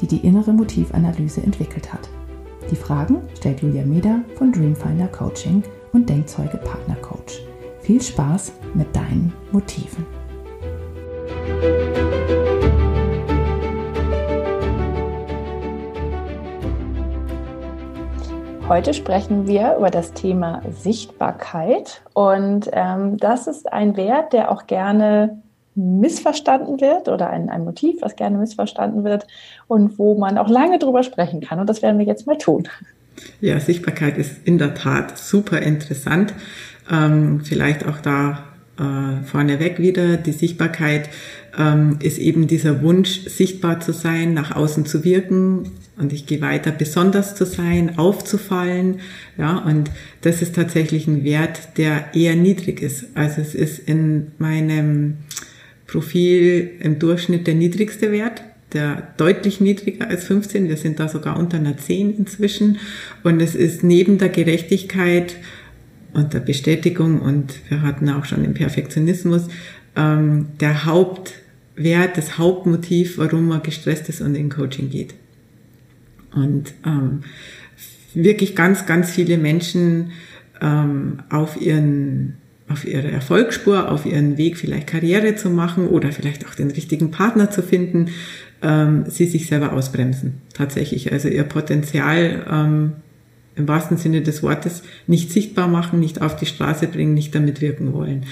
die die innere Motivanalyse entwickelt hat. Die Fragen stellt Julia Meder von Dreamfinder Coaching und Denkzeuge Partner Coach. Viel Spaß mit deinen Motiven. Heute sprechen wir über das Thema Sichtbarkeit und ähm, das ist ein Wert, der auch gerne missverstanden wird oder ein, ein Motiv, was gerne missverstanden wird und wo man auch lange drüber sprechen kann. Und das werden wir jetzt mal tun. Ja, Sichtbarkeit ist in der Tat super interessant. Ähm, vielleicht auch da äh, vorneweg wieder. Die Sichtbarkeit ähm, ist eben dieser Wunsch, sichtbar zu sein, nach außen zu wirken. Und ich gehe weiter, besonders zu sein, aufzufallen. Ja, und das ist tatsächlich ein Wert, der eher niedrig ist. Also es ist in meinem Profil im Durchschnitt der niedrigste Wert, der deutlich niedriger als 15. Wir sind da sogar unter einer 10 inzwischen. Und es ist neben der Gerechtigkeit und der Bestätigung und wir hatten auch schon den Perfektionismus ähm, der Hauptwert, das Hauptmotiv, warum man gestresst ist und in Coaching geht. Und ähm, wirklich ganz, ganz viele Menschen ähm, auf ihren auf ihre Erfolgsspur, auf ihren Weg vielleicht Karriere zu machen oder vielleicht auch den richtigen Partner zu finden, ähm, sie sich selber ausbremsen. Tatsächlich. Also ihr Potenzial ähm, im wahrsten Sinne des Wortes nicht sichtbar machen, nicht auf die Straße bringen, nicht damit wirken wollen.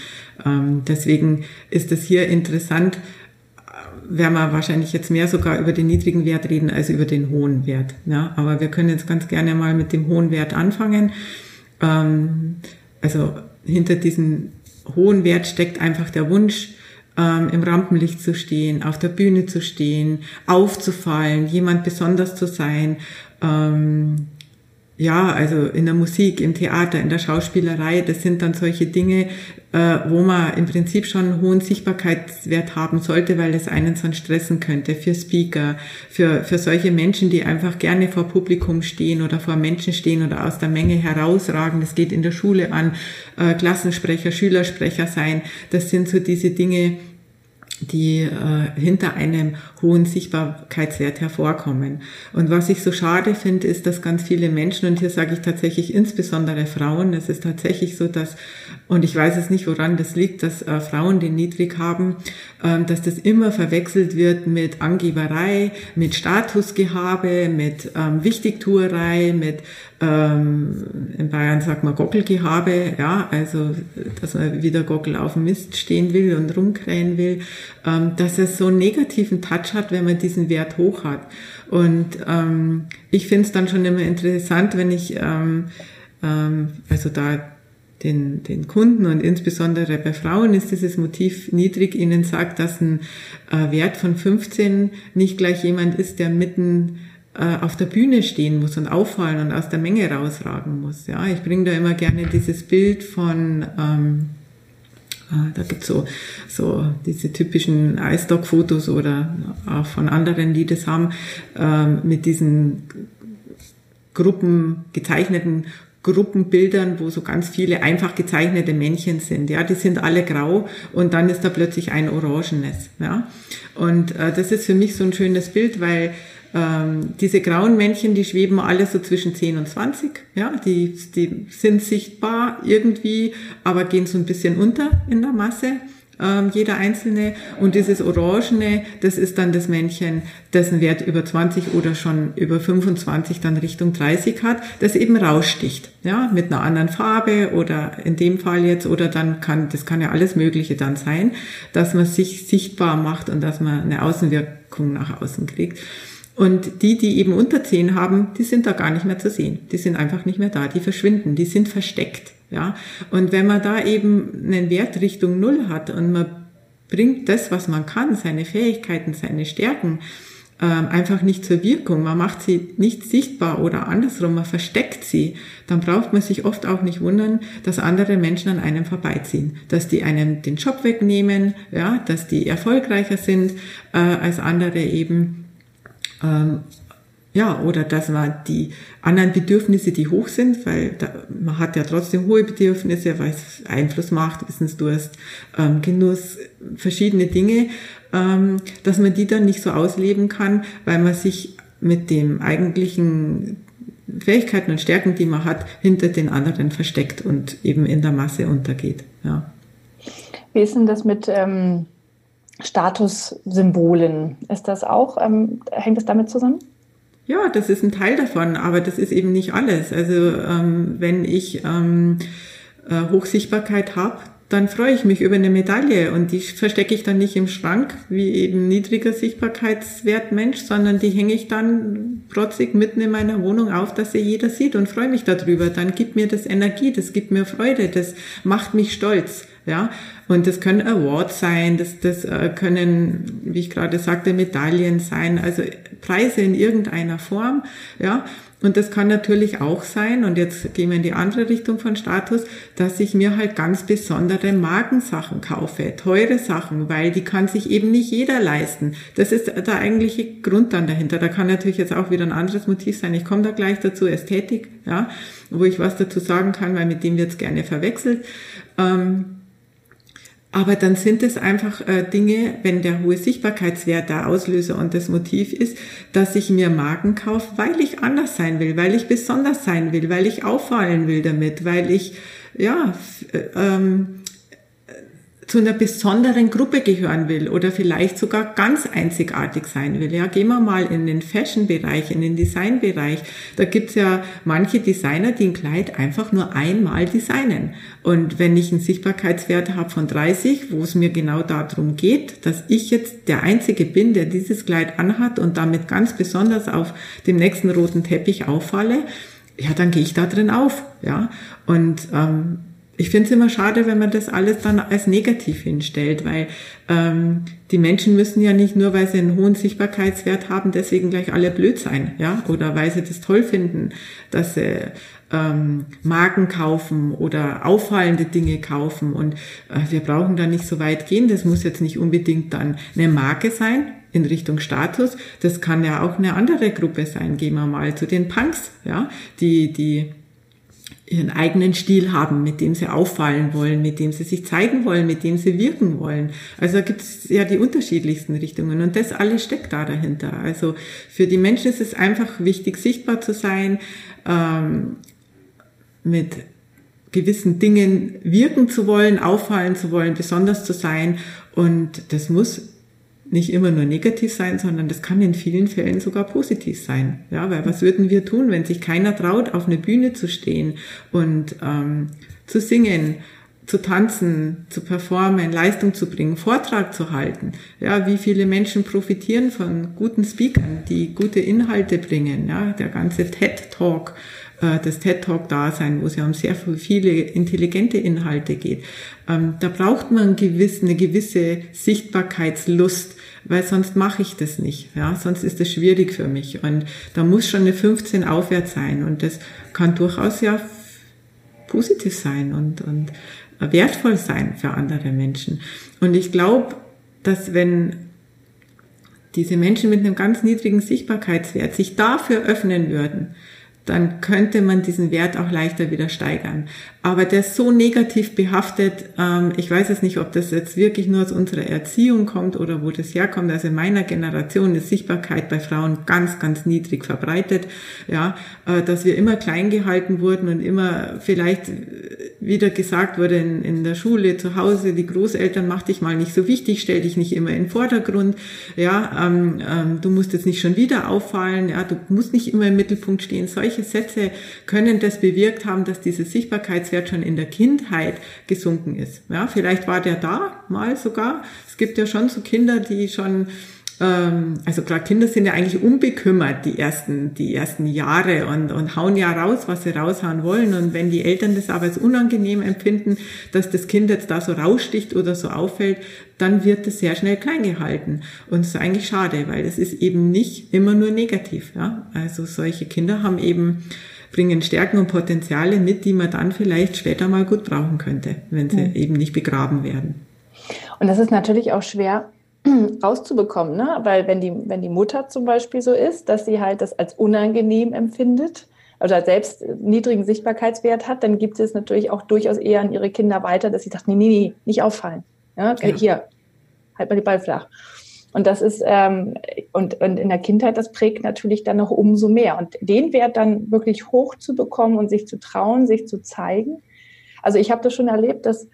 Ähm, deswegen ist es hier interessant, äh, werden wir wahrscheinlich jetzt mehr sogar über den niedrigen Wert reden als über den hohen Wert. Ja, aber wir können jetzt ganz gerne mal mit dem hohen Wert anfangen. Ähm, also hinter diesem hohen Wert steckt einfach der Wunsch, ähm, im Rampenlicht zu stehen, auf der Bühne zu stehen, aufzufallen, jemand besonders zu sein, ähm, ja, also in der Musik, im Theater, in der Schauspielerei, das sind dann solche Dinge, äh, wo man im Prinzip schon einen hohen Sichtbarkeitswert haben sollte, weil es einen sonst stressen könnte für Speaker, für, für solche Menschen, die einfach gerne vor Publikum stehen oder vor Menschen stehen oder aus der Menge herausragen. Das geht in der Schule an, äh, Klassensprecher, Schülersprecher sein. Das sind so diese Dinge, die äh, hinter einem hohen Sichtbarkeitswert hervorkommen. Und was ich so schade finde, ist, dass ganz viele Menschen, und hier sage ich tatsächlich insbesondere Frauen, es ist tatsächlich so, dass, und ich weiß es nicht, woran das liegt, dass äh, Frauen den niedrig haben, äh, dass das immer verwechselt wird mit Angeberei, mit Statusgehabe, mit ähm, Wichtigtuerei, mit ähm, in Bayern sagt man Gockelgehabe, ja, also dass man wieder Gockel auf dem Mist stehen will und rumkrähen will, dass es so einen negativen Touch hat, wenn man diesen Wert hoch hat. Und ähm, ich finde es dann schon immer interessant, wenn ich ähm, ähm, also da den, den Kunden und insbesondere bei Frauen ist dieses Motiv niedrig, ihnen sagt, dass ein äh, Wert von 15 nicht gleich jemand ist, der mitten äh, auf der Bühne stehen muss und auffallen und aus der Menge rausragen muss. Ja, ich bringe da immer gerne dieses Bild von ähm, äh, da gibt's so, so diese typischen iStock-Fotos oder auch von anderen, die das haben, ähm, mit diesen Gruppen, gezeichneten Gruppenbildern, wo so ganz viele einfach gezeichnete Männchen sind. Ja, die sind alle grau und dann ist da plötzlich ein orangenes. Ja, und äh, das ist für mich so ein schönes Bild, weil ähm, diese grauen Männchen, die schweben alle so zwischen 10 und 20. Ja, die, die sind sichtbar irgendwie, aber gehen so ein bisschen unter in der Masse ähm, jeder einzelne. Und dieses Orangene, das ist dann das Männchen, dessen Wert über 20 oder schon über 25 dann Richtung 30 hat, das eben raussticht. Ja, mit einer anderen Farbe oder in dem Fall jetzt, oder dann kann, das kann ja alles Mögliche dann sein, dass man sich sichtbar macht und dass man eine Außenwirkung nach außen kriegt. Und die, die eben unter 10 haben, die sind da gar nicht mehr zu sehen. Die sind einfach nicht mehr da, die verschwinden, die sind versteckt. Ja, und wenn man da eben einen Wert Richtung Null hat und man bringt das, was man kann, seine Fähigkeiten, seine Stärken, ähm, einfach nicht zur Wirkung. Man macht sie nicht sichtbar oder andersrum, man versteckt sie. Dann braucht man sich oft auch nicht wundern, dass andere Menschen an einem vorbeiziehen, dass die einem den Job wegnehmen, ja, dass die erfolgreicher sind äh, als andere eben. Ähm, ja, oder dass man die anderen Bedürfnisse, die hoch sind, weil da, man hat ja trotzdem hohe Bedürfnisse, weil es Einfluss macht, Wissensdurst, ähm, Genuss, verschiedene Dinge, ähm, dass man die dann nicht so ausleben kann, weil man sich mit dem eigentlichen Fähigkeiten und Stärken, die man hat, hinter den anderen versteckt und eben in der Masse untergeht. Ja. Wie ist denn das mit ähm, Statussymbolen? Ist das auch, ähm, hängt das damit zusammen? Ja, das ist ein Teil davon, aber das ist eben nicht alles. Also ähm, wenn ich ähm, äh, Hochsichtbarkeit habe, dann freue ich mich über eine Medaille und die verstecke ich dann nicht im Schrank wie eben niedriger Sichtbarkeitswert Mensch, sondern die hänge ich dann protzig mitten in meiner Wohnung auf, dass sie jeder sieht und freue mich darüber. Dann gibt mir das Energie, das gibt mir Freude, das macht mich stolz. Ja, und das können Awards sein, das, das äh, können, wie ich gerade sagte, Medaillen sein, also Preise in irgendeiner Form. Ja, und das kann natürlich auch sein, und jetzt gehen wir in die andere Richtung von Status, dass ich mir halt ganz besondere Markensachen kaufe, teure Sachen, weil die kann sich eben nicht jeder leisten. Das ist der eigentliche Grund dann dahinter. Da kann natürlich jetzt auch wieder ein anderes Motiv sein. Ich komme da gleich dazu, Ästhetik, ja, wo ich was dazu sagen kann, weil mit dem wird's gerne verwechselt. Ähm, aber dann sind es einfach äh, Dinge, wenn der hohe Sichtbarkeitswert der Auslöser und das Motiv ist, dass ich mir Marken kaufe, weil ich anders sein will, weil ich besonders sein will, weil ich auffallen will damit, weil ich ja äh, ähm, zu einer besonderen Gruppe gehören will oder vielleicht sogar ganz einzigartig sein will. Ja, gehen wir mal in den Fashion-Bereich, in den Design-Bereich. Da gibt's ja manche Designer, die ein Kleid einfach nur einmal designen. Und wenn ich einen Sichtbarkeitswert habe von 30, wo es mir genau darum geht, dass ich jetzt der Einzige bin, der dieses Kleid anhat und damit ganz besonders auf dem nächsten roten Teppich auffalle, ja, dann gehe ich da drin auf. Ja, und ähm, ich finde es immer schade, wenn man das alles dann als negativ hinstellt, weil ähm, die Menschen müssen ja nicht nur, weil sie einen hohen Sichtbarkeitswert haben, deswegen gleich alle blöd sein, ja, oder weil sie das toll finden, dass sie ähm, Marken kaufen oder auffallende Dinge kaufen. Und äh, wir brauchen da nicht so weit gehen. Das muss jetzt nicht unbedingt dann eine Marke sein in Richtung Status. Das kann ja auch eine andere Gruppe sein. Gehen wir mal zu den Punks, ja, die die ihren eigenen Stil haben, mit dem sie auffallen wollen, mit dem sie sich zeigen wollen, mit dem sie wirken wollen. Also da gibt es ja die unterschiedlichsten Richtungen und das alles steckt da dahinter. Also für die Menschen ist es einfach wichtig, sichtbar zu sein, ähm, mit gewissen Dingen wirken zu wollen, auffallen zu wollen, besonders zu sein und das muss nicht immer nur negativ sein, sondern das kann in vielen Fällen sogar positiv sein. Ja, weil was würden wir tun, wenn sich keiner traut, auf eine Bühne zu stehen und ähm, zu singen, zu tanzen, zu performen, Leistung zu bringen, Vortrag zu halten. Ja, wie viele Menschen profitieren von guten Speakern, die gute Inhalte bringen. Ja, der ganze TED Talk das TED Talk Dasein, wo es ja um sehr viele intelligente Inhalte geht. Ähm, da braucht man eine gewisse Sichtbarkeitslust, weil sonst mache ich das nicht. Ja, sonst ist das schwierig für mich. Und da muss schon eine 15 aufwärts sein. Und das kann durchaus ja positiv sein und, und wertvoll sein für andere Menschen. Und ich glaube, dass wenn diese Menschen mit einem ganz niedrigen Sichtbarkeitswert sich dafür öffnen würden, dann könnte man diesen Wert auch leichter wieder steigern. Aber der ist so negativ behaftet, ähm, ich weiß es nicht, ob das jetzt wirklich nur aus unserer Erziehung kommt oder wo das herkommt. Also in meiner Generation ist Sichtbarkeit bei Frauen ganz, ganz niedrig verbreitet, ja, äh, dass wir immer klein gehalten wurden und immer vielleicht wieder gesagt wurde in, in der Schule, zu Hause, die Großeltern mach dich mal nicht so wichtig, stell dich nicht immer in den Vordergrund, ja, ähm, ähm, du musst jetzt nicht schon wieder auffallen, ja, du musst nicht immer im Mittelpunkt stehen. Solche Sätze können das bewirkt haben, dass diese Sichtbarkeits Selbstwert schon in der Kindheit gesunken ist. Ja, vielleicht war der da mal sogar. Es gibt ja schon so Kinder, die schon ähm, also gerade Kinder sind ja eigentlich unbekümmert die ersten, die ersten Jahre und, und hauen ja raus, was sie raushauen wollen. Und wenn die Eltern das aber als unangenehm empfinden, dass das Kind jetzt da so raussticht oder so auffällt, dann wird es sehr schnell klein gehalten. Und das ist eigentlich schade, weil es ist eben nicht immer nur negativ. Ja? Also solche Kinder haben eben bringen Stärken und Potenziale mit, die man dann vielleicht später mal gut brauchen könnte, wenn sie mhm. eben nicht begraben werden. Und das ist natürlich auch schwer rauszubekommen, ne? weil wenn die, wenn die Mutter zum Beispiel so ist, dass sie halt das als unangenehm empfindet oder selbst niedrigen Sichtbarkeitswert hat, dann gibt es natürlich auch durchaus eher an ihre Kinder weiter, dass sie sagt, nee, nee, nee, nicht auffallen. Ja? ja. Hier, halt mal die Ball flach. Und das ist, ähm, und, und in der Kindheit, das prägt natürlich dann noch umso mehr. Und den Wert dann wirklich hoch zu bekommen und sich zu trauen, sich zu zeigen. Also ich habe das schon erlebt, dass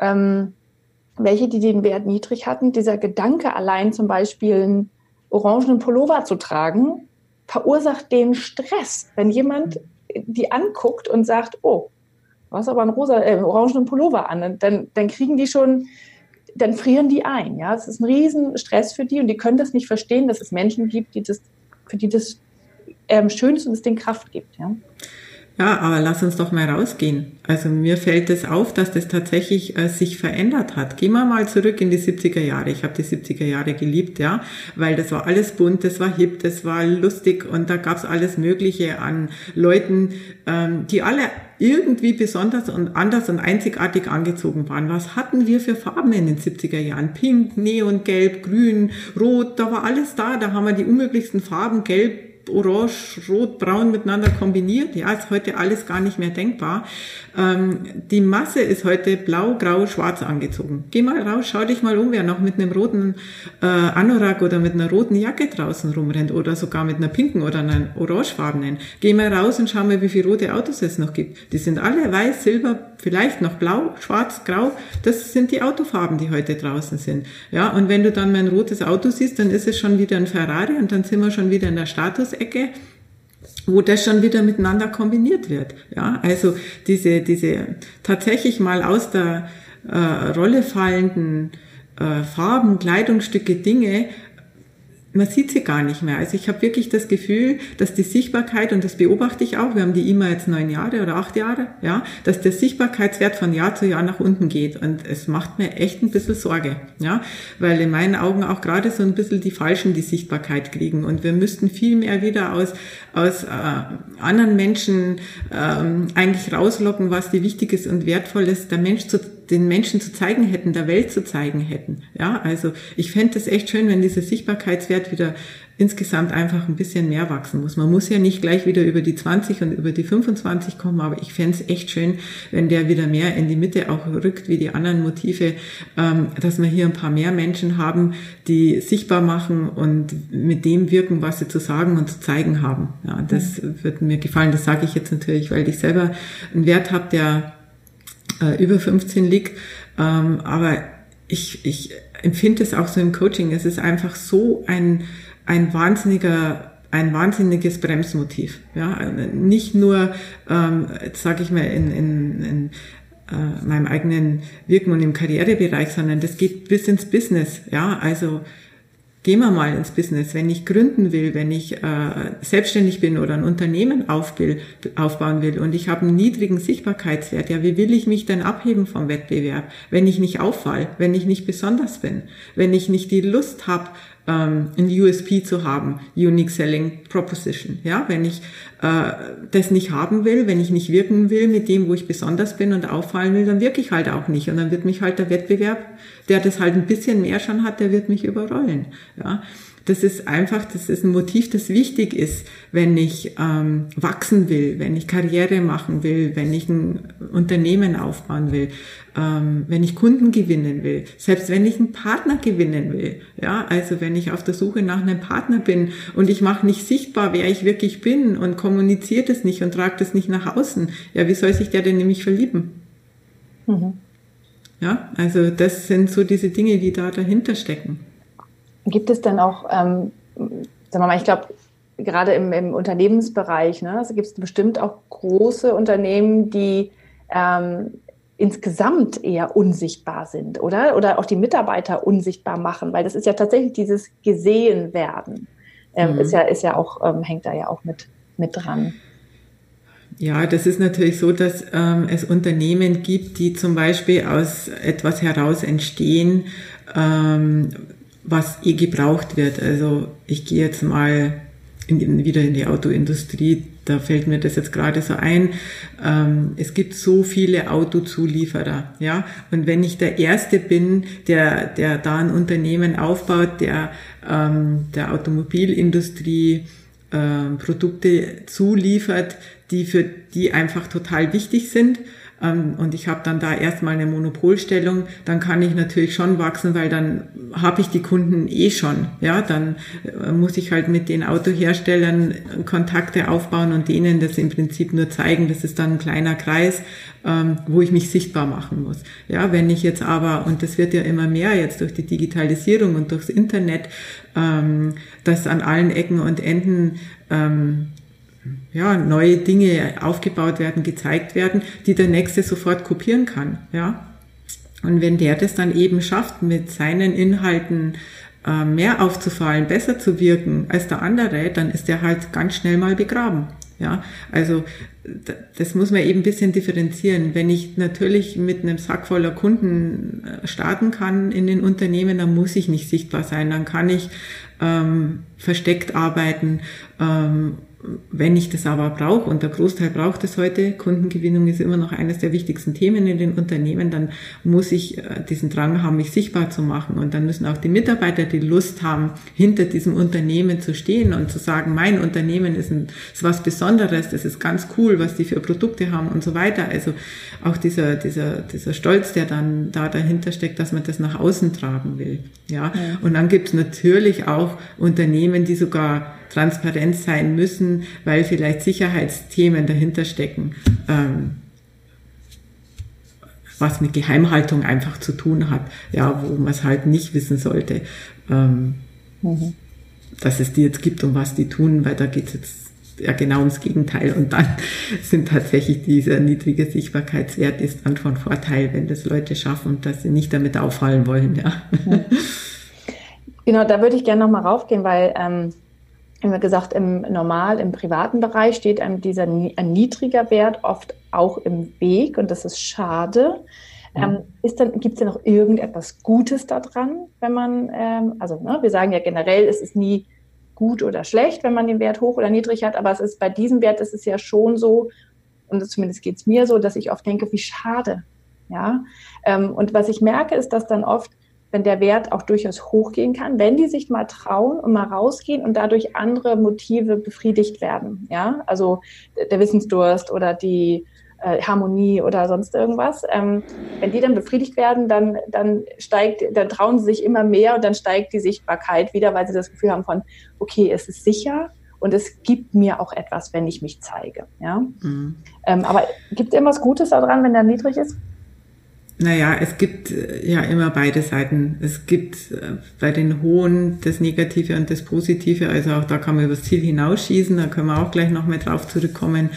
ähm, welche, die den Wert niedrig hatten, dieser Gedanke allein zum Beispiel einen orangenen Pullover zu tragen, verursacht den Stress. Wenn jemand die anguckt und sagt, oh, du hast aber einen rosa, äh, orangenen Pullover an, dann, dann kriegen die schon, dann frieren die ein. Ja, es ist ein riesen Stress für die und die können das nicht verstehen, dass es Menschen gibt, die das, für die das ähm, schön ist und es den Kraft gibt. Ja. Ja, aber lass uns doch mal rausgehen. Also mir fällt es auf, dass das tatsächlich äh, sich verändert hat. Gehen wir mal zurück in die 70er Jahre. Ich habe die 70er Jahre geliebt, ja, weil das war alles bunt, das war hip, das war lustig und da gab's alles Mögliche an Leuten, ähm, die alle irgendwie besonders und anders und einzigartig angezogen waren. Was hatten wir für Farben in den 70er Jahren? Pink, Neon, Gelb, Grün, Rot, da war alles da. Da haben wir die unmöglichsten Farben, Gelb, orange, rot, braun miteinander kombiniert. Ja, ist heute alles gar nicht mehr denkbar. Ähm, die Masse ist heute blau, grau, schwarz angezogen. Geh mal raus, schau dich mal um, wer noch mit einem roten äh, Anorak oder mit einer roten Jacke draußen rumrennt oder sogar mit einer pinken oder einer orangefarbenen. Geh mal raus und schau mal, wie viele rote Autos es noch gibt. Die sind alle weiß, silber, vielleicht noch blau, schwarz, grau. Das sind die Autofarben, die heute draußen sind. Ja, und wenn du dann mein rotes Auto siehst, dann ist es schon wieder ein Ferrari und dann sind wir schon wieder in der Statusecke wo das schon wieder miteinander kombiniert wird. Ja, also diese, diese tatsächlich mal aus der äh, Rolle fallenden äh, Farben, Kleidungsstücke, Dinge man sieht sie gar nicht mehr. Also ich habe wirklich das Gefühl, dass die Sichtbarkeit, und das beobachte ich auch, wir haben die immer jetzt neun Jahre oder acht Jahre, ja, dass der Sichtbarkeitswert von Jahr zu Jahr nach unten geht. Und es macht mir echt ein bisschen Sorge, ja, weil in meinen Augen auch gerade so ein bisschen die Falschen die Sichtbarkeit kriegen. Und wir müssten viel mehr wieder aus, aus äh, anderen Menschen ähm, eigentlich rauslocken, was die Wichtiges und Wertvolles der Mensch zu den Menschen zu zeigen hätten, der Welt zu zeigen hätten. Ja, also ich fände es echt schön, wenn dieser Sichtbarkeitswert wieder insgesamt einfach ein bisschen mehr wachsen muss. Man muss ja nicht gleich wieder über die 20 und über die 25 kommen, aber ich fände es echt schön, wenn der wieder mehr in die Mitte auch rückt, wie die anderen Motive, ähm, dass wir hier ein paar mehr Menschen haben, die sichtbar machen und mit dem wirken, was sie zu sagen und zu zeigen haben. Ja, das mhm. wird mir gefallen. Das sage ich jetzt natürlich, weil ich selber einen Wert habe, der äh, über 15 liegt. Ähm, aber ich, ich empfinde es auch so im Coaching. Es ist einfach so ein, ein wahnsinniger ein wahnsinniges Bremsmotiv. Ja, nicht nur, ähm, sage ich mal, in, in, in äh, meinem eigenen Wirken und im Karrierebereich, sondern das geht bis ins Business. Ja, also gehen wir mal ins Business. Wenn ich gründen will, wenn ich äh, selbstständig bin oder ein Unternehmen aufbild, aufbauen will und ich habe einen niedrigen Sichtbarkeitswert, ja, wie will ich mich denn abheben vom Wettbewerb, wenn ich nicht auffall, wenn ich nicht besonders bin, wenn ich nicht die Lust habe, ähm, ein USP zu haben, Unique Selling Proposition. Ja, wenn ich äh, das nicht haben will, wenn ich nicht wirken will mit dem, wo ich besonders bin und auffallen will, dann wirke ich halt auch nicht und dann wird mich halt der Wettbewerb, der das halt ein bisschen mehr schon hat, der wird mich überrollen. Ja, das ist einfach, das ist ein Motiv, das wichtig ist, wenn ich ähm, wachsen will, wenn ich Karriere machen will, wenn ich ein Unternehmen aufbauen will, ähm, wenn ich Kunden gewinnen will, selbst wenn ich einen Partner gewinnen will. Ja, also wenn ich auf der Suche nach einem Partner bin und ich mache nicht sichtbar, wer ich wirklich bin und kommuniziere das nicht und trage das nicht nach außen, ja, wie soll sich der denn nämlich verlieben? Mhm. Ja, also das sind so diese Dinge, die da dahinter stecken. Gibt es denn auch, ähm, sagen wir mal, ich glaube, gerade im, im Unternehmensbereich, ne, also gibt es bestimmt auch große Unternehmen, die ähm, insgesamt eher unsichtbar sind, oder? Oder auch die Mitarbeiter unsichtbar machen, weil das ist ja tatsächlich dieses gesehen werden. Ähm, mhm. ist ja, ist ja auch, ähm, hängt da ja auch mit, mit dran. Ja, das ist natürlich so, dass ähm, es Unternehmen gibt, die zum Beispiel aus etwas heraus entstehen, ähm, was eh gebraucht wird. Also ich gehe jetzt mal in, wieder in die Autoindustrie, da fällt mir das jetzt gerade so ein. Ähm, es gibt so viele Autozulieferer, ja. Und wenn ich der Erste bin, der, der da ein Unternehmen aufbaut, der ähm, der Automobilindustrie äh, Produkte zuliefert, die für die einfach total wichtig sind, ähm, und ich habe dann da erstmal eine Monopolstellung, dann kann ich natürlich schon wachsen, weil dann habe ich die Kunden eh schon. Ja, dann äh, muss ich halt mit den Autoherstellern Kontakte aufbauen und denen das im Prinzip nur zeigen. Das ist dann ein kleiner Kreis, ähm, wo ich mich sichtbar machen muss. Ja, wenn ich jetzt aber, und das wird ja immer mehr jetzt durch die Digitalisierung und durchs Internet, ähm, das an allen Ecken und Enden ja, neue Dinge aufgebaut werden, gezeigt werden, die der Nächste sofort kopieren kann. Ja. Und wenn der das dann eben schafft, mit seinen Inhalten äh, mehr aufzufallen, besser zu wirken als der andere, dann ist der halt ganz schnell mal begraben. Ja, also das muss man eben ein bisschen differenzieren. Wenn ich natürlich mit einem Sack voller Kunden äh, starten kann in den Unternehmen, dann muss ich nicht sichtbar sein. Dann kann ich ähm, versteckt arbeiten ähm, wenn ich das aber brauche, und der Großteil braucht es heute, Kundengewinnung ist immer noch eines der wichtigsten Themen in den Unternehmen, dann muss ich äh, diesen Drang haben, mich sichtbar zu machen. Und dann müssen auch die Mitarbeiter die Lust haben, hinter diesem Unternehmen zu stehen und zu sagen, mein Unternehmen ist, ein, ist was Besonderes, das ist ganz cool, was die für Produkte haben und so weiter. Also auch dieser, dieser, dieser Stolz, der dann da dahinter steckt, dass man das nach außen tragen will. Ja. ja. Und dann gibt es natürlich auch Unternehmen, die sogar transparent sein müssen, weil vielleicht Sicherheitsthemen dahinter stecken, ähm, was mit Geheimhaltung einfach zu tun hat, ja, wo man es halt nicht wissen sollte, ähm, mhm. dass es die jetzt gibt und was die tun, weil da geht es jetzt ja genau ums Gegenteil. Und dann sind tatsächlich dieser niedrige Sichtbarkeitswert ist dann von Vorteil, wenn das Leute schaffen und dass sie nicht damit auffallen wollen. Ja. Genau, da würde ich gerne nochmal raufgehen, weil ähm, wie gesagt, im normal, im privaten Bereich steht einem dieser ein niedriger Wert oft auch im Weg und das ist schade. Ja. Ähm, ist dann, gibt es denn noch irgendetwas Gutes daran, wenn man, ähm, also ne, wir sagen ja generell, es ist nie gut oder schlecht, wenn man den Wert hoch oder niedrig hat, aber es ist bei diesem Wert ist es ja schon so, und zumindest geht es mir so, dass ich oft denke, wie schade. Ja. Ähm, und was ich merke, ist, dass dann oft wenn der Wert auch durchaus hochgehen kann, wenn die sich mal trauen und mal rausgehen und dadurch andere Motive befriedigt werden. Ja, also der Wissensdurst oder die äh, Harmonie oder sonst irgendwas. Ähm, wenn die dann befriedigt werden, dann, dann steigt, dann trauen sie sich immer mehr und dann steigt die Sichtbarkeit wieder, weil sie das Gefühl haben von, okay, es ist sicher und es gibt mir auch etwas, wenn ich mich zeige. Ja? Mhm. Ähm, aber gibt es irgendwas Gutes daran, wenn der niedrig ist? Naja, es gibt äh, ja immer beide Seiten. Es gibt äh, bei den Hohen das Negative und das Positive. Also auch da kann man übers Ziel hinausschießen. Da können wir auch gleich noch mal drauf zurückkommen.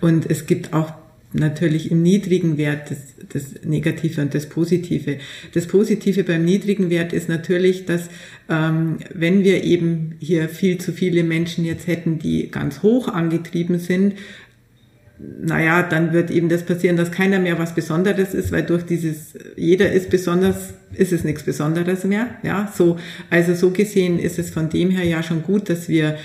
Und es gibt auch natürlich im niedrigen Wert das, das Negative und das Positive. Das Positive beim niedrigen Wert ist natürlich, dass ähm, wenn wir eben hier viel zu viele Menschen jetzt hätten, die ganz hoch angetrieben sind, naja, dann wird eben das passieren, dass keiner mehr was Besonderes ist, weil durch dieses, jeder ist besonders, ist es nichts Besonderes mehr. Ja, so, also so gesehen ist es von dem her ja schon gut, dass wir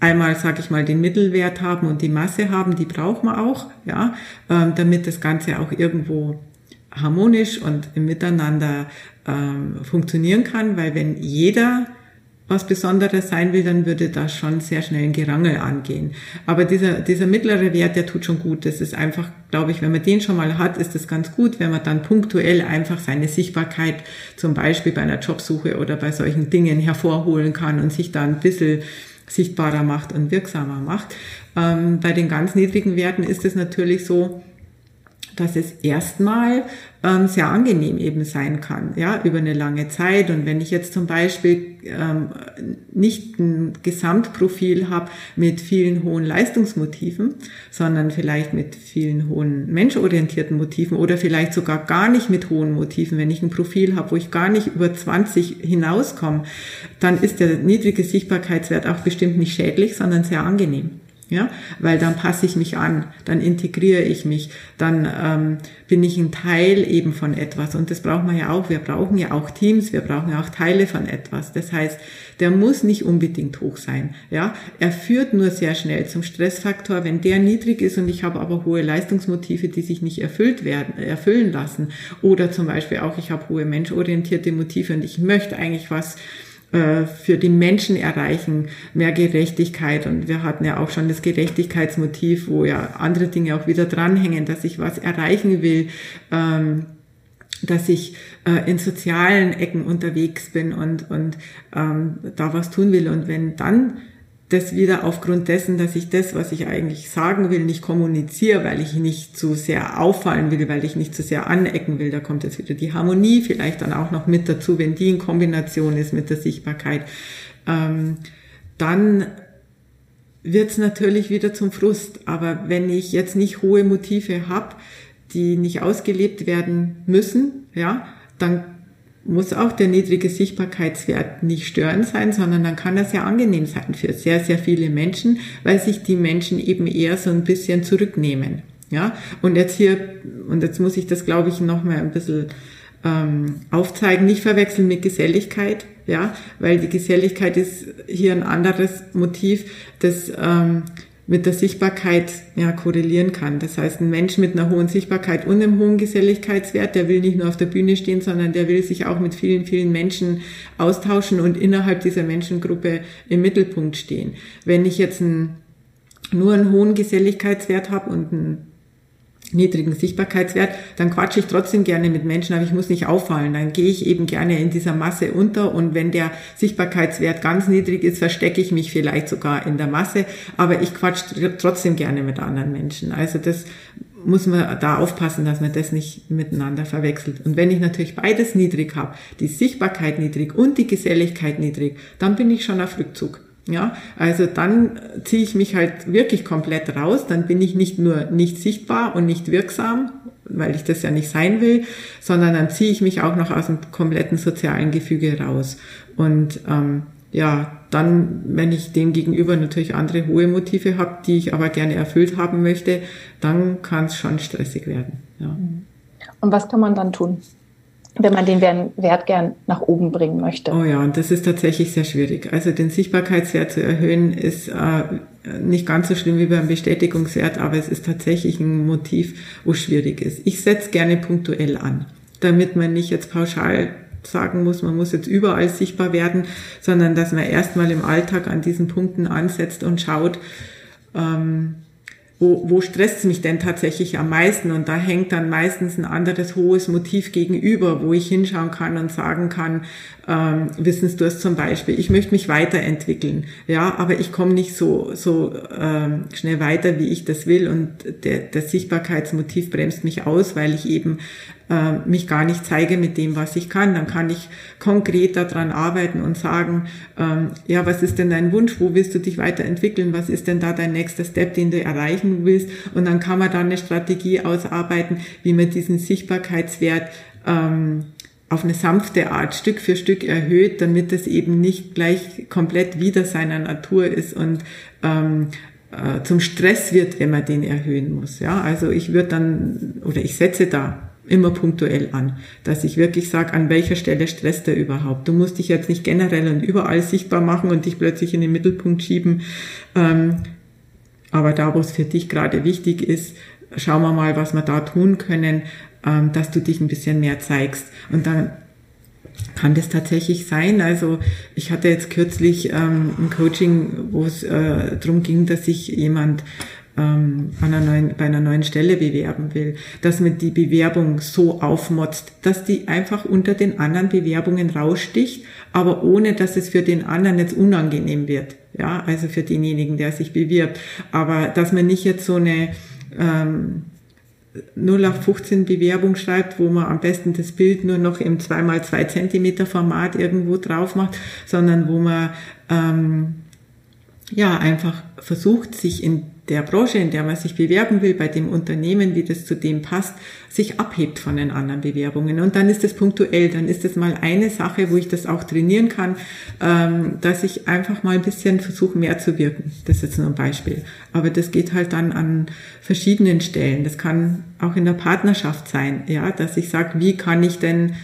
einmal, sage ich mal, den Mittelwert haben und die Masse haben, die brauchen wir auch, ja, ähm, damit das Ganze auch irgendwo harmonisch und im Miteinander ähm, funktionieren kann, weil wenn jeder was Besonderes sein will, dann würde das schon sehr schnell ein Gerangel angehen. Aber dieser, dieser mittlere Wert, der tut schon gut. Das ist einfach, glaube ich, wenn man den schon mal hat, ist das ganz gut, wenn man dann punktuell einfach seine Sichtbarkeit zum Beispiel bei einer Jobsuche oder bei solchen Dingen hervorholen kann und sich da ein bisschen sichtbarer macht und wirksamer macht. Ähm, bei den ganz niedrigen Werten ist es natürlich so, dass es erstmal ähm, sehr angenehm eben sein kann, ja, über eine lange Zeit. Und wenn ich jetzt zum Beispiel ähm, nicht ein Gesamtprofil habe mit vielen hohen Leistungsmotiven, sondern vielleicht mit vielen hohen menschorientierten Motiven oder vielleicht sogar gar nicht mit hohen Motiven, wenn ich ein Profil habe, wo ich gar nicht über 20 hinauskomme, dann ist der niedrige Sichtbarkeitswert auch bestimmt nicht schädlich, sondern sehr angenehm. Ja, weil dann passe ich mich an, dann integriere ich mich, dann ähm, bin ich ein Teil eben von etwas. Und das brauchen wir ja auch. Wir brauchen ja auch Teams, wir brauchen ja auch Teile von etwas. Das heißt, der muss nicht unbedingt hoch sein. Ja, er führt nur sehr schnell zum Stressfaktor. Wenn der niedrig ist und ich habe aber hohe Leistungsmotive, die sich nicht erfüllt werden, erfüllen lassen, oder zum Beispiel auch ich habe hohe menschorientierte Motive und ich möchte eigentlich was äh, für die Menschen erreichen, mehr Gerechtigkeit. Und wir hatten ja auch schon das Gerechtigkeitsmotiv, wo ja andere Dinge auch wieder dranhängen, dass ich was erreichen will. Ähm, dass ich äh, in sozialen Ecken unterwegs bin und, und ähm, da was tun will. Und wenn dann das wieder aufgrund dessen, dass ich das, was ich eigentlich sagen will, nicht kommuniziere, weil ich nicht zu sehr auffallen will, weil ich nicht zu sehr anecken will. Da kommt jetzt wieder die Harmonie vielleicht dann auch noch mit dazu, wenn die in Kombination ist mit der Sichtbarkeit. Ähm, dann wird es natürlich wieder zum Frust. Aber wenn ich jetzt nicht hohe Motive habe, die nicht ausgelebt werden müssen, ja, dann muss auch der niedrige Sichtbarkeitswert nicht störend sein, sondern dann kann das ja angenehm sein für sehr, sehr viele Menschen, weil sich die Menschen eben eher so ein bisschen zurücknehmen. Ja, und jetzt hier, und jetzt muss ich das, glaube ich, noch mal ein bisschen ähm, aufzeigen, nicht verwechseln mit Geselligkeit, ja, weil die Geselligkeit ist hier ein anderes Motiv, das ähm, mit der Sichtbarkeit ja, korrelieren kann. Das heißt, ein Mensch mit einer hohen Sichtbarkeit und einem hohen Geselligkeitswert, der will nicht nur auf der Bühne stehen, sondern der will sich auch mit vielen, vielen Menschen austauschen und innerhalb dieser Menschengruppe im Mittelpunkt stehen. Wenn ich jetzt ein, nur einen hohen Geselligkeitswert habe und einen niedrigen Sichtbarkeitswert, dann quatsche ich trotzdem gerne mit Menschen, aber ich muss nicht auffallen. Dann gehe ich eben gerne in dieser Masse unter und wenn der Sichtbarkeitswert ganz niedrig ist, verstecke ich mich vielleicht sogar in der Masse, aber ich quatsche trotzdem gerne mit anderen Menschen. Also das muss man da aufpassen, dass man das nicht miteinander verwechselt. Und wenn ich natürlich beides niedrig habe, die Sichtbarkeit niedrig und die Geselligkeit niedrig, dann bin ich schon auf Rückzug. Ja, also dann ziehe ich mich halt wirklich komplett raus, dann bin ich nicht nur nicht sichtbar und nicht wirksam, weil ich das ja nicht sein will, sondern dann ziehe ich mich auch noch aus dem kompletten sozialen Gefüge raus. Und ähm, ja, dann, wenn ich dem gegenüber natürlich andere hohe Motive habe, die ich aber gerne erfüllt haben möchte, dann kann es schon stressig werden. Ja. Und was kann man dann tun? Wenn man den Wert gern nach oben bringen möchte. Oh ja, und das ist tatsächlich sehr schwierig. Also den Sichtbarkeitswert zu erhöhen ist äh, nicht ganz so schlimm wie beim Bestätigungswert, aber es ist tatsächlich ein Motiv, wo schwierig ist. Ich setze gerne punktuell an, damit man nicht jetzt pauschal sagen muss, man muss jetzt überall sichtbar werden, sondern dass man erstmal im Alltag an diesen Punkten ansetzt und schaut, ähm, wo, wo stresst mich denn tatsächlich am meisten? Und da hängt dann meistens ein anderes hohes Motiv gegenüber, wo ich hinschauen kann und sagen kann, ähm, Wissensdurst zum Beispiel, ich möchte mich weiterentwickeln, ja, aber ich komme nicht so, so ähm, schnell weiter, wie ich das will und der, das Sichtbarkeitsmotiv bremst mich aus, weil ich eben mich gar nicht zeige mit dem, was ich kann. Dann kann ich konkret daran arbeiten und sagen, ähm, ja, was ist denn dein Wunsch? Wo willst du dich weiterentwickeln? Was ist denn da dein nächster Step, den du erreichen willst? Und dann kann man da eine Strategie ausarbeiten, wie man diesen Sichtbarkeitswert ähm, auf eine sanfte Art Stück für Stück erhöht, damit es eben nicht gleich komplett wieder seiner Natur ist und ähm, äh, zum Stress wird, wenn man den erhöhen muss. Ja, also ich würde dann oder ich setze da immer punktuell an, dass ich wirklich sage, an welcher Stelle stresst er überhaupt. Du musst dich jetzt nicht generell und überall sichtbar machen und dich plötzlich in den Mittelpunkt schieben. Ähm, aber da, wo es für dich gerade wichtig ist, schauen wir mal, was wir da tun können, ähm, dass du dich ein bisschen mehr zeigst. Und dann kann das tatsächlich sein. Also ich hatte jetzt kürzlich ähm, ein Coaching, wo es äh, darum ging, dass sich jemand ähm, an einer neuen, bei einer neuen Stelle bewerben will, dass man die Bewerbung so aufmotzt, dass die einfach unter den anderen Bewerbungen raussticht, aber ohne dass es für den anderen jetzt unangenehm wird. Ja, also für denjenigen, der sich bewirbt. Aber dass man nicht jetzt so eine ähm, 0 auf 15 Bewerbung schreibt, wo man am besten das Bild nur noch im 2x2 Zentimeter Format irgendwo drauf macht, sondern wo man ähm, ja einfach versucht, sich in der Branche, in der man sich bewerben will, bei dem Unternehmen, wie das zu dem passt, sich abhebt von den anderen Bewerbungen. Und dann ist es punktuell, dann ist es mal eine Sache, wo ich das auch trainieren kann, ähm, dass ich einfach mal ein bisschen versuche, mehr zu wirken. Das ist jetzt nur ein Beispiel. Aber das geht halt dann an verschiedenen Stellen. Das kann auch in der Partnerschaft sein, ja, dass ich sage, wie kann ich denn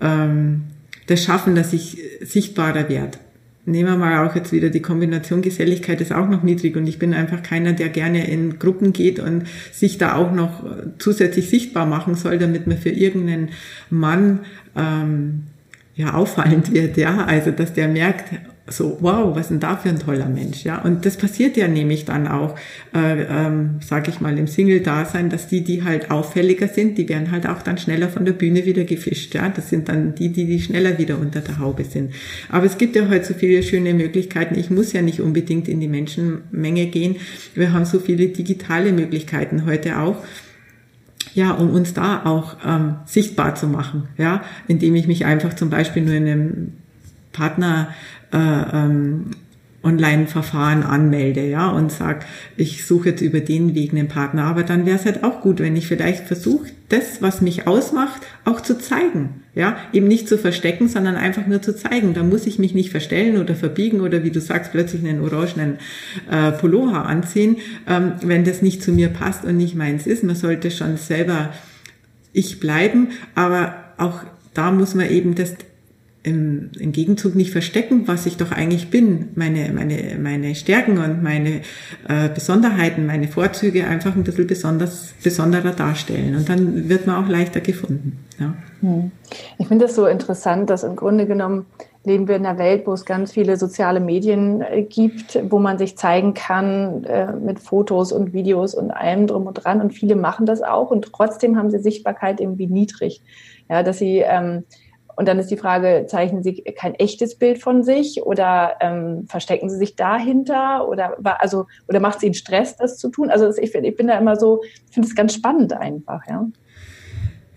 ähm, das schaffen, dass ich sichtbarer werde nehmen wir mal auch jetzt wieder die Kombination Geselligkeit ist auch noch niedrig und ich bin einfach keiner, der gerne in Gruppen geht und sich da auch noch zusätzlich sichtbar machen soll, damit man für irgendeinen Mann ähm, ja auffallend wird, ja, also dass der merkt, so, wow, was denn da für ein toller Mensch, ja. Und das passiert ja nämlich dann auch, äh, ähm, sage ich mal, im Single-Dasein, dass die, die halt auffälliger sind, die werden halt auch dann schneller von der Bühne wieder gefischt, ja. Das sind dann die, die, die schneller wieder unter der Haube sind. Aber es gibt ja heute so viele schöne Möglichkeiten. Ich muss ja nicht unbedingt in die Menschenmenge gehen. Wir haben so viele digitale Möglichkeiten heute auch ja, um uns da auch ähm, sichtbar zu machen, ja, indem ich mich einfach zum Beispiel nur in einem Partner äh, ähm, Online-Verfahren anmelde, ja, und sag, ich suche jetzt über den Weg einen Partner. Aber dann wäre es halt auch gut, wenn ich vielleicht versuche, das, was mich ausmacht, auch zu zeigen. Ja, eben nicht zu verstecken, sondern einfach nur zu zeigen. Da muss ich mich nicht verstellen oder verbiegen oder wie du sagst, plötzlich einen orangenen äh, Pullover anziehen, ähm, wenn das nicht zu mir passt und nicht meins ist. Man sollte schon selber ich bleiben, aber auch da muss man eben das im, im Gegenzug nicht verstecken, was ich doch eigentlich bin, meine, meine, meine Stärken und meine äh, Besonderheiten, meine Vorzüge einfach ein bisschen besonders, besonderer darstellen. Und dann wird man auch leichter gefunden. Ja. Hm. Ich finde es so interessant, dass im Grunde genommen leben wir in einer Welt, wo es ganz viele soziale Medien äh, gibt, wo man sich zeigen kann äh, mit Fotos und Videos und allem drum und dran. Und viele machen das auch und trotzdem haben sie Sichtbarkeit irgendwie niedrig. Ja, dass sie ähm, und dann ist die Frage, zeichnen Sie kein echtes Bild von sich oder ähm, verstecken Sie sich dahinter oder also oder macht es Ihnen Stress, das zu tun? Also ich, ich bin da immer so, ich finde es ganz spannend einfach, ja.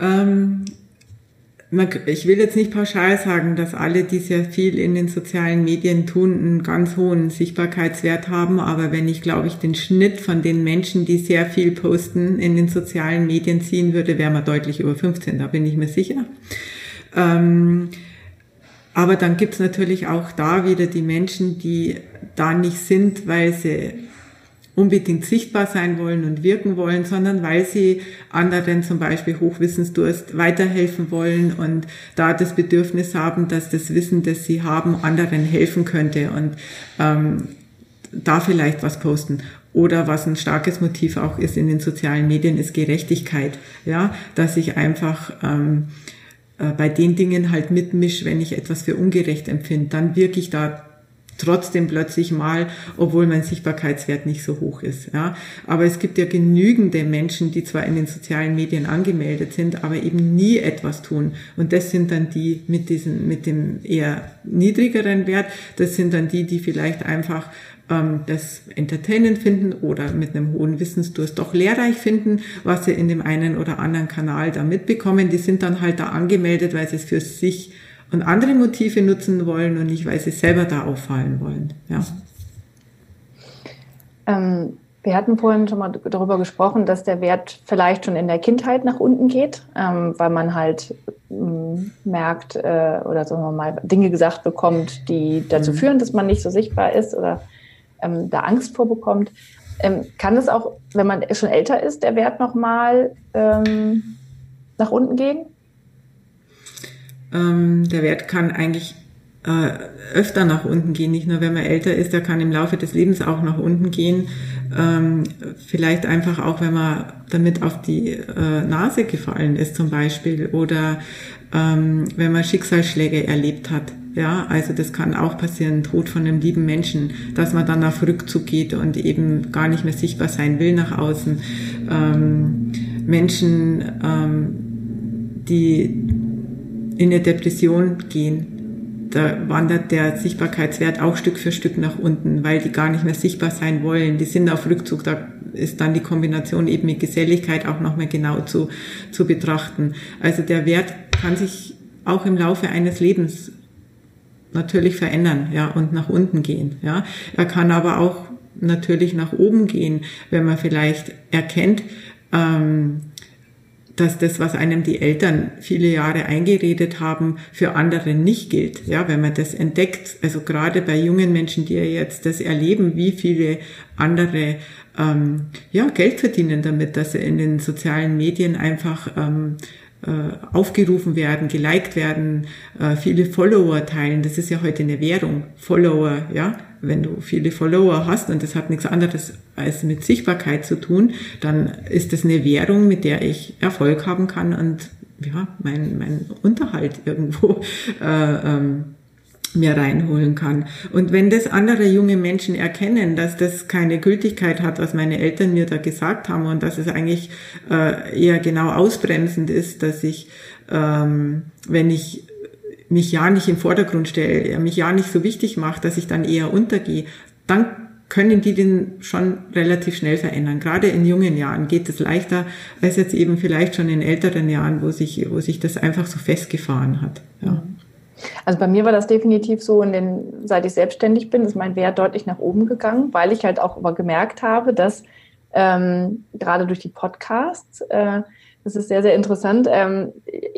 Ähm, ich will jetzt nicht pauschal sagen, dass alle, die sehr viel in den sozialen Medien tun, einen ganz hohen Sichtbarkeitswert haben. Aber wenn ich, glaube ich, den Schnitt von den Menschen, die sehr viel posten, in den sozialen Medien ziehen würde, wäre man deutlich über 15. Da bin ich mir sicher. Ähm, aber dann gibt's natürlich auch da wieder die Menschen, die da nicht sind, weil sie unbedingt sichtbar sein wollen und wirken wollen, sondern weil sie anderen zum Beispiel Hochwissensdurst weiterhelfen wollen und da das Bedürfnis haben, dass das Wissen, das sie haben, anderen helfen könnte und ähm, da vielleicht was posten. Oder was ein starkes Motiv auch ist in den sozialen Medien, ist Gerechtigkeit. Ja, dass ich einfach ähm, äh, bei den Dingen halt mitmisch, wenn ich etwas für ungerecht empfinde, dann wirke ich da trotzdem plötzlich mal, obwohl mein Sichtbarkeitswert nicht so hoch ist. Ja. Aber es gibt ja genügende Menschen, die zwar in den sozialen Medien angemeldet sind, aber eben nie etwas tun. Und das sind dann die mit diesem, mit dem eher niedrigeren Wert. Das sind dann die, die vielleicht einfach ähm, das entertainend finden oder mit einem hohen Wissensdurst doch lehrreich finden, was sie in dem einen oder anderen Kanal da mitbekommen. Die sind dann halt da angemeldet, weil sie es für sich und andere Motive nutzen wollen und nicht, weil sie selber da auffallen wollen. Ja. Ähm, wir hatten vorhin schon mal darüber gesprochen, dass der Wert vielleicht schon in der Kindheit nach unten geht, ähm, weil man halt ähm, merkt äh, oder sagen wir mal Dinge gesagt bekommt, die dazu mhm. führen, dass man nicht so sichtbar ist oder ähm, da Angst vorbekommt. Ähm, kann es auch, wenn man schon älter ist, der Wert nochmal ähm, nach unten gehen? Ähm, der Wert kann eigentlich äh, öfter nach unten gehen, nicht nur wenn man älter ist, der kann im Laufe des Lebens auch nach unten gehen. Ähm, vielleicht einfach auch, wenn man damit auf die äh, Nase gefallen ist zum Beispiel oder ähm, wenn man Schicksalsschläge erlebt hat. Ja, also das kann auch passieren, Tod von einem lieben Menschen, dass man dann auf Rückzug geht und eben gar nicht mehr sichtbar sein will nach außen. Ähm, Menschen, ähm, die in eine Depression gehen, da wandert der Sichtbarkeitswert auch Stück für Stück nach unten, weil die gar nicht mehr sichtbar sein wollen. Die sind auf Rückzug, da ist dann die Kombination eben mit Geselligkeit auch nochmal genau zu, zu betrachten. Also der Wert kann sich auch im Laufe eines Lebens natürlich verändern, ja, und nach unten gehen, ja. Er kann aber auch natürlich nach oben gehen, wenn man vielleicht erkennt, ähm, dass das, was einem die Eltern viele Jahre eingeredet haben, für andere nicht gilt. Ja, wenn man das entdeckt, also gerade bei jungen Menschen, die ja jetzt das erleben, wie viele andere ähm, ja, Geld verdienen damit, dass sie in den sozialen Medien einfach ähm, äh, aufgerufen werden, geliked werden, äh, viele Follower teilen. Das ist ja heute eine Währung. Follower, ja. Wenn du viele Follower hast und das hat nichts anderes als mit Sichtbarkeit zu tun, dann ist das eine Währung, mit der ich Erfolg haben kann und ja, mein, mein Unterhalt irgendwo äh, ähm, mir reinholen kann. Und wenn das andere junge Menschen erkennen, dass das keine Gültigkeit hat, was meine Eltern mir da gesagt haben und dass es eigentlich äh, eher genau ausbremsend ist, dass ich, ähm, wenn ich mich ja nicht im Vordergrund stelle, mich ja nicht so wichtig mache, dass ich dann eher untergehe, dann können die den schon relativ schnell verändern. Gerade in jungen Jahren geht es leichter als jetzt eben vielleicht schon in älteren Jahren, wo sich, wo sich das einfach so festgefahren hat. Ja. Mhm. Also bei mir war das definitiv so, in den, seit ich selbstständig bin, ist mein Wert deutlich nach oben gegangen, weil ich halt auch immer gemerkt habe, dass ähm, gerade durch die Podcasts, äh, das ist sehr, sehr interessant, ähm,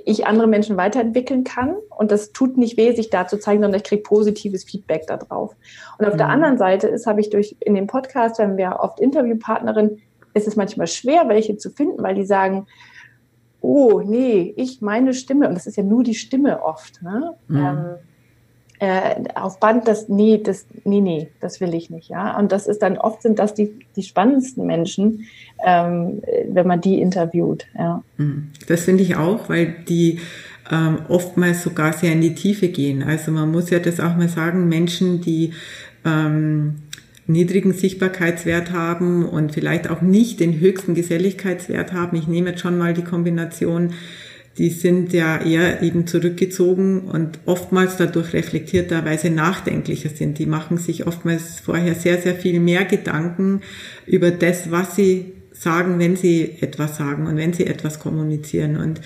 ich andere Menschen weiterentwickeln kann und das tut nicht weh, sich da zu zeigen, sondern ich kriege positives Feedback darauf. Und auf mhm. der anderen Seite ist, habe ich durch in dem Podcast, wenn wir oft Interviewpartnerin, ist es manchmal schwer, welche zu finden, weil die sagen, oh, nee, ich meine Stimme, und das ist ja nur die Stimme oft, ne? Mhm. Ähm, äh, auf Band, das, nee, das, nee, nee, das will ich nicht, ja. Und das ist dann, oft sind das die, die spannendsten Menschen, ähm, wenn man die interviewt, ja. Mhm. Das finde ich auch, weil die, ähm, oftmals sogar sehr in die Tiefe gehen. Also man muss ja das auch mal sagen, Menschen, die ähm, niedrigen Sichtbarkeitswert haben und vielleicht auch nicht den höchsten Geselligkeitswert haben. Ich nehme jetzt schon mal die Kombination, die sind ja eher eben zurückgezogen und oftmals dadurch reflektierterweise nachdenklicher sind. Die machen sich oftmals vorher sehr, sehr viel mehr Gedanken über das, was sie sagen, wenn sie etwas sagen und wenn sie etwas kommunizieren. Und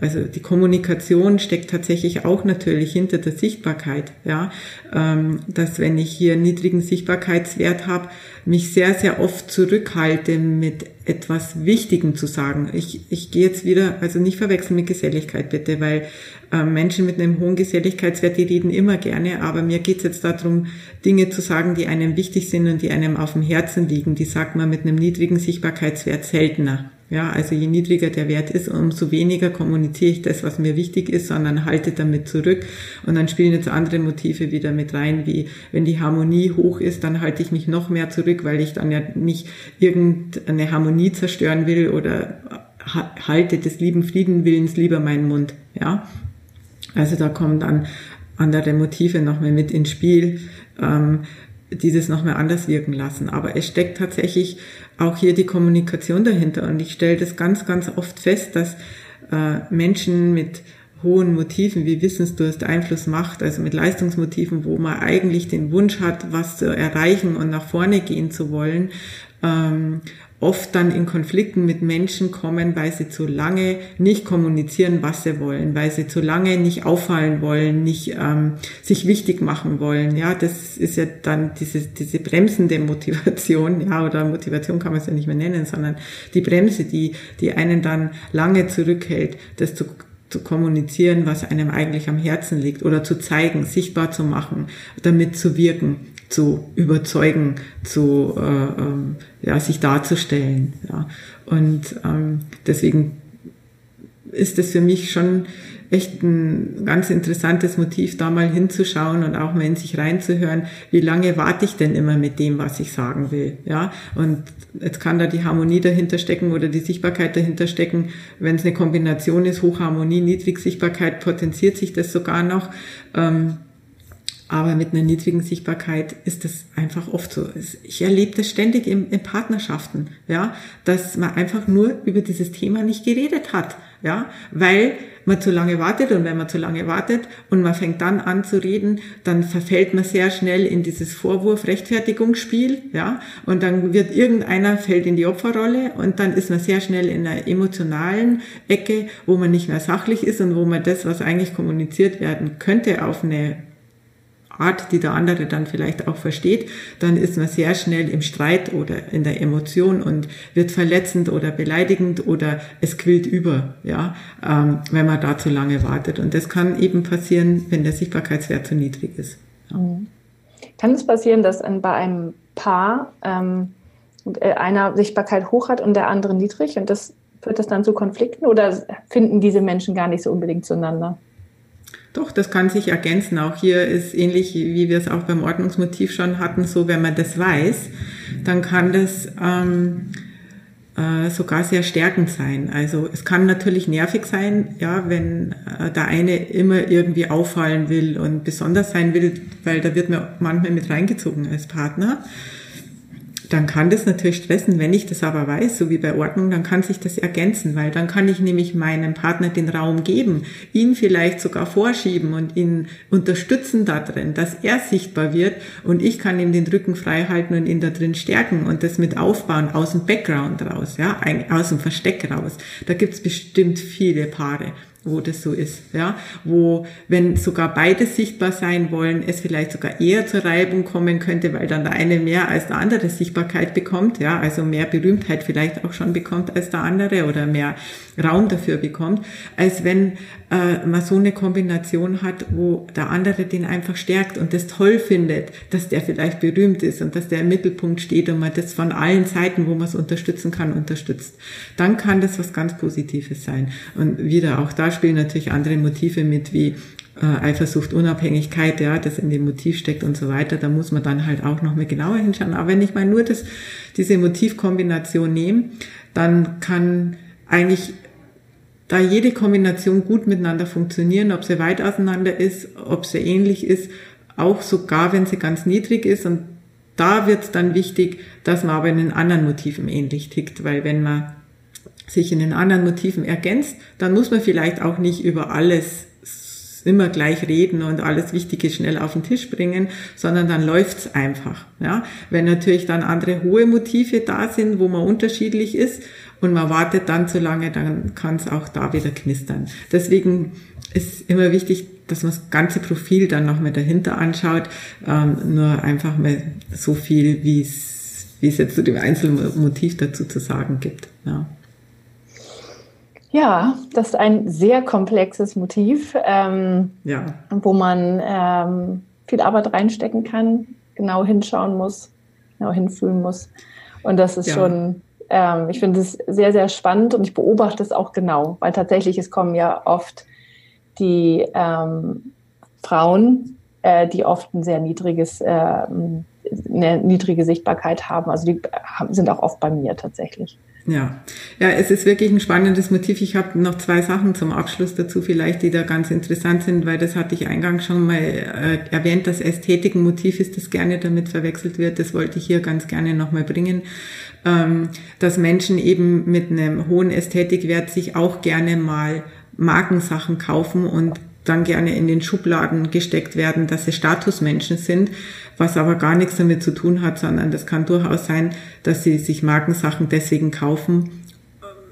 also die Kommunikation steckt tatsächlich auch natürlich hinter der Sichtbarkeit, ja, ähm, dass wenn ich hier niedrigen Sichtbarkeitswert habe, mich sehr, sehr oft zurückhalte, mit etwas Wichtigem zu sagen. Ich, ich gehe jetzt wieder, also nicht verwechseln mit Geselligkeit bitte, weil äh, Menschen mit einem hohen Geselligkeitswert, die reden immer gerne, aber mir geht es jetzt darum, Dinge zu sagen, die einem wichtig sind und die einem auf dem Herzen liegen. Die sagt man mit einem niedrigen Sichtbarkeitswert seltener. Ja, also je niedriger der Wert ist, umso weniger kommuniziere ich das, was mir wichtig ist, sondern halte damit zurück. Und dann spielen jetzt andere Motive wieder mit rein, wie wenn die Harmonie hoch ist, dann halte ich mich noch mehr zurück, weil ich dann ja nicht irgendeine Harmonie zerstören will oder halte des lieben Friedenwillens lieber meinen Mund. Ja, also da kommen dann andere Motive nochmal mit ins Spiel. Ähm, dieses nochmal anders wirken lassen. Aber es steckt tatsächlich auch hier die Kommunikation dahinter. Und ich stelle das ganz, ganz oft fest, dass äh, Menschen mit hohen Motiven wie Wissensdurst, Einfluss, Macht, also mit Leistungsmotiven, wo man eigentlich den Wunsch hat, was zu erreichen und nach vorne gehen zu wollen, ähm, oft dann in Konflikten mit Menschen kommen, weil sie zu lange nicht kommunizieren, was sie wollen, weil sie zu lange nicht auffallen wollen, nicht ähm, sich wichtig machen wollen. Ja, das ist ja dann diese, diese bremsende Motivation, ja, oder Motivation kann man es ja nicht mehr nennen, sondern die Bremse, die, die einen dann lange zurückhält, das zu zu kommunizieren, was einem eigentlich am Herzen liegt oder zu zeigen, sichtbar zu machen, damit zu wirken zu überzeugen, zu äh, ähm, ja, sich darzustellen. Ja. Und ähm, deswegen ist es für mich schon echt ein ganz interessantes Motiv, da mal hinzuschauen und auch mal in sich reinzuhören, wie lange warte ich denn immer mit dem, was ich sagen will, ja? Und jetzt kann da die Harmonie dahinter stecken oder die Sichtbarkeit dahinter stecken. Wenn es eine Kombination ist, Hochharmonie, Niedrigsichtbarkeit, potenziert sich das sogar noch. Ähm, aber mit einer niedrigen Sichtbarkeit ist das einfach oft so. Ich erlebe das ständig in, in, Partnerschaften, ja, dass man einfach nur über dieses Thema nicht geredet hat, ja, weil man zu lange wartet und wenn man zu lange wartet und man fängt dann an zu reden, dann verfällt man sehr schnell in dieses Vorwurf-Rechtfertigungsspiel, ja, und dann wird irgendeiner fällt in die Opferrolle und dann ist man sehr schnell in einer emotionalen Ecke, wo man nicht mehr sachlich ist und wo man das, was eigentlich kommuniziert werden könnte, auf eine Art, die der andere dann vielleicht auch versteht, dann ist man sehr schnell im Streit oder in der Emotion und wird verletzend oder beleidigend oder es quillt über, ja, ähm, wenn man da zu lange wartet. Und das kann eben passieren, wenn der Sichtbarkeitswert zu niedrig ist. Ja. Mhm. Kann es passieren, dass bei einem Paar ähm, äh, einer Sichtbarkeit hoch hat und der andere niedrig und das führt das dann zu Konflikten oder finden diese Menschen gar nicht so unbedingt zueinander? Doch, das kann sich ergänzen. Auch hier ist ähnlich, wie wir es auch beim Ordnungsmotiv schon hatten, so wenn man das weiß, dann kann das ähm, äh, sogar sehr stärkend sein. Also es kann natürlich nervig sein, ja, wenn äh, der eine immer irgendwie auffallen will und besonders sein will, weil da wird man manchmal mit reingezogen als Partner dann kann das natürlich stressen. Wenn ich das aber weiß, so wie bei Ordnung, dann kann sich das ergänzen, weil dann kann ich nämlich meinem Partner den Raum geben, ihn vielleicht sogar vorschieben und ihn unterstützen da drin, dass er sichtbar wird und ich kann ihm den Rücken frei halten und ihn da drin stärken und das mit aufbauen aus dem Background raus, ja, aus dem Versteck raus. Da gibt's bestimmt viele Paare wo das so ist, ja, wo, wenn sogar beide sichtbar sein wollen, es vielleicht sogar eher zur Reibung kommen könnte, weil dann der eine mehr als der andere Sichtbarkeit bekommt, ja, also mehr Berühmtheit vielleicht auch schon bekommt als der andere oder mehr Raum dafür bekommt, als wenn äh, man so eine Kombination hat, wo der andere den einfach stärkt und das toll findet, dass der vielleicht berühmt ist und dass der im Mittelpunkt steht und man das von allen Seiten, wo man es unterstützen kann, unterstützt. Dann kann das was ganz Positives sein. Und wieder auch da spielen natürlich andere Motive mit wie äh, Eifersucht, Unabhängigkeit, ja, das in dem Motiv steckt und so weiter. Da muss man dann halt auch noch mal genauer hinschauen. Aber wenn ich mal nur das, diese Motivkombination nehme, dann kann eigentlich da jede Kombination gut miteinander funktionieren, ob sie weit auseinander ist, ob sie ähnlich ist, auch sogar wenn sie ganz niedrig ist. Und da wird es dann wichtig, dass man aber in den anderen Motiven ähnlich tickt, weil wenn man sich in den anderen Motiven ergänzt, dann muss man vielleicht auch nicht über alles immer gleich reden und alles Wichtige schnell auf den Tisch bringen, sondern dann läuft's einfach. Ja? Wenn natürlich dann andere hohe Motive da sind, wo man unterschiedlich ist und man wartet dann zu lange, dann kann es auch da wieder knistern. Deswegen ist immer wichtig, dass man das ganze Profil dann noch mal dahinter anschaut, ähm, nur einfach mal so viel, wie es wie es jetzt zu dem einzelnen Motiv dazu zu sagen gibt. Ja. Ja, das ist ein sehr komplexes Motiv, ähm, ja. wo man ähm, viel Arbeit reinstecken kann, genau hinschauen muss, genau hinfühlen muss. Und das ist ja. schon, ähm, ich finde es sehr, sehr spannend und ich beobachte es auch genau, weil tatsächlich es kommen ja oft die ähm, Frauen, äh, die oft ein sehr niedriges, äh, eine niedrige Sichtbarkeit haben. Also die sind auch oft bei mir tatsächlich. Ja, ja, es ist wirklich ein spannendes Motiv. Ich habe noch zwei Sachen zum Abschluss dazu vielleicht, die da ganz interessant sind, weil das hatte ich eingangs schon mal äh, erwähnt, dass Ästhetik ein Motiv ist, das gerne damit verwechselt wird. Das wollte ich hier ganz gerne nochmal bringen, dass Menschen eben mit einem hohen Ästhetikwert sich auch gerne mal Markensachen kaufen und dann gerne in den Schubladen gesteckt werden, dass sie Statusmenschen sind, was aber gar nichts damit zu tun hat, sondern das kann durchaus sein, dass sie sich Markensachen deswegen kaufen,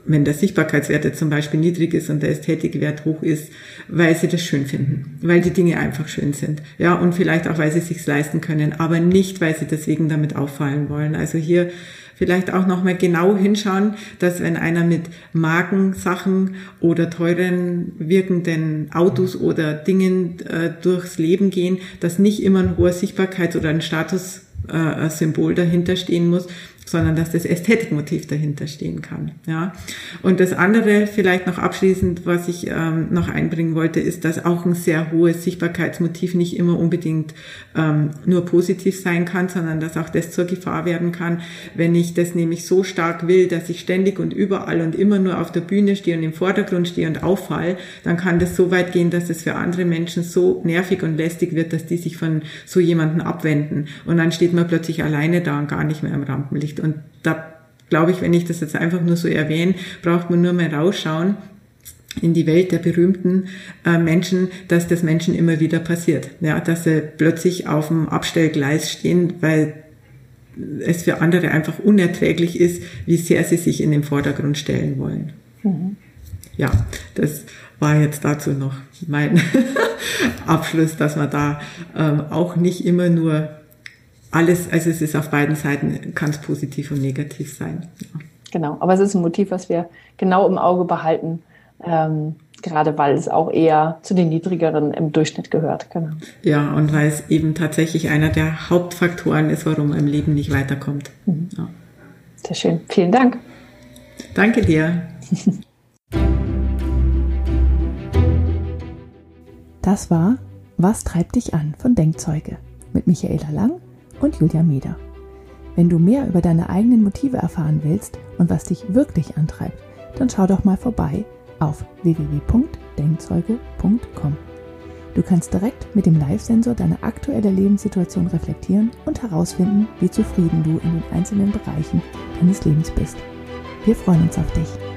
wenn der Sichtbarkeitswert zum Beispiel niedrig ist und der Ästhetikwert hoch ist, weil sie das schön finden, weil die Dinge einfach schön sind. Ja, und vielleicht auch, weil sie sich leisten können, aber nicht, weil sie deswegen damit auffallen wollen. Also hier vielleicht auch nochmal genau hinschauen, dass wenn einer mit Markensachen oder teuren wirkenden Autos oder Dingen äh, durchs Leben gehen, dass nicht immer ein hoher Sichtbarkeits- oder ein Statussymbol äh, dahinter stehen muss, sondern dass das Ästhetikmotiv dahinter stehen kann. Ja. Und das andere vielleicht noch abschließend, was ich ähm, noch einbringen wollte, ist, dass auch ein sehr hohes Sichtbarkeitsmotiv nicht immer unbedingt ähm, nur positiv sein kann, sondern dass auch das zur Gefahr werden kann, wenn ich das nämlich so stark will, dass ich ständig und überall und immer nur auf der Bühne stehe und im Vordergrund stehe und auffall, dann kann das so weit gehen, dass es für andere Menschen so nervig und lästig wird, dass die sich von so jemanden abwenden. Und dann steht man plötzlich alleine da und gar nicht mehr im Rampenlicht. Und da glaube ich, wenn ich das jetzt einfach nur so erwähne, braucht man nur mal rausschauen. in die Welt der berühmten äh, Menschen, dass das Menschen immer wieder passiert. Ja, dass sie plötzlich auf dem Abstellgleis stehen, weil es für andere einfach unerträglich ist, wie sehr sie sich in den Vordergrund stellen wollen. Mhm. Ja, das war jetzt dazu noch mein Abschluss, dass man da ähm, auch nicht immer nur alles, also es ist auf beiden Seiten, kann es positiv und negativ sein. Ja. Genau, aber es ist ein Motiv, was wir genau im Auge behalten, ähm, gerade weil es auch eher zu den niedrigeren im Durchschnitt gehört. Genau. Ja, und weil es eben tatsächlich einer der Hauptfaktoren ist, warum man im Leben nicht weiterkommt. Mhm. Ja. Sehr schön. Vielen Dank. Danke dir. Das war Was treibt dich an von Denkzeuge mit Michaela Lang und Julia Meder. Wenn du mehr über deine eigenen Motive erfahren willst und was dich wirklich antreibt, dann schau doch mal vorbei auf www.denkzeuge.com. Du kannst direkt mit dem Live-Sensor deine aktuelle Lebenssituation reflektieren und herausfinden, wie zufrieden du in den einzelnen Bereichen deines Lebens bist. Wir freuen uns auf dich.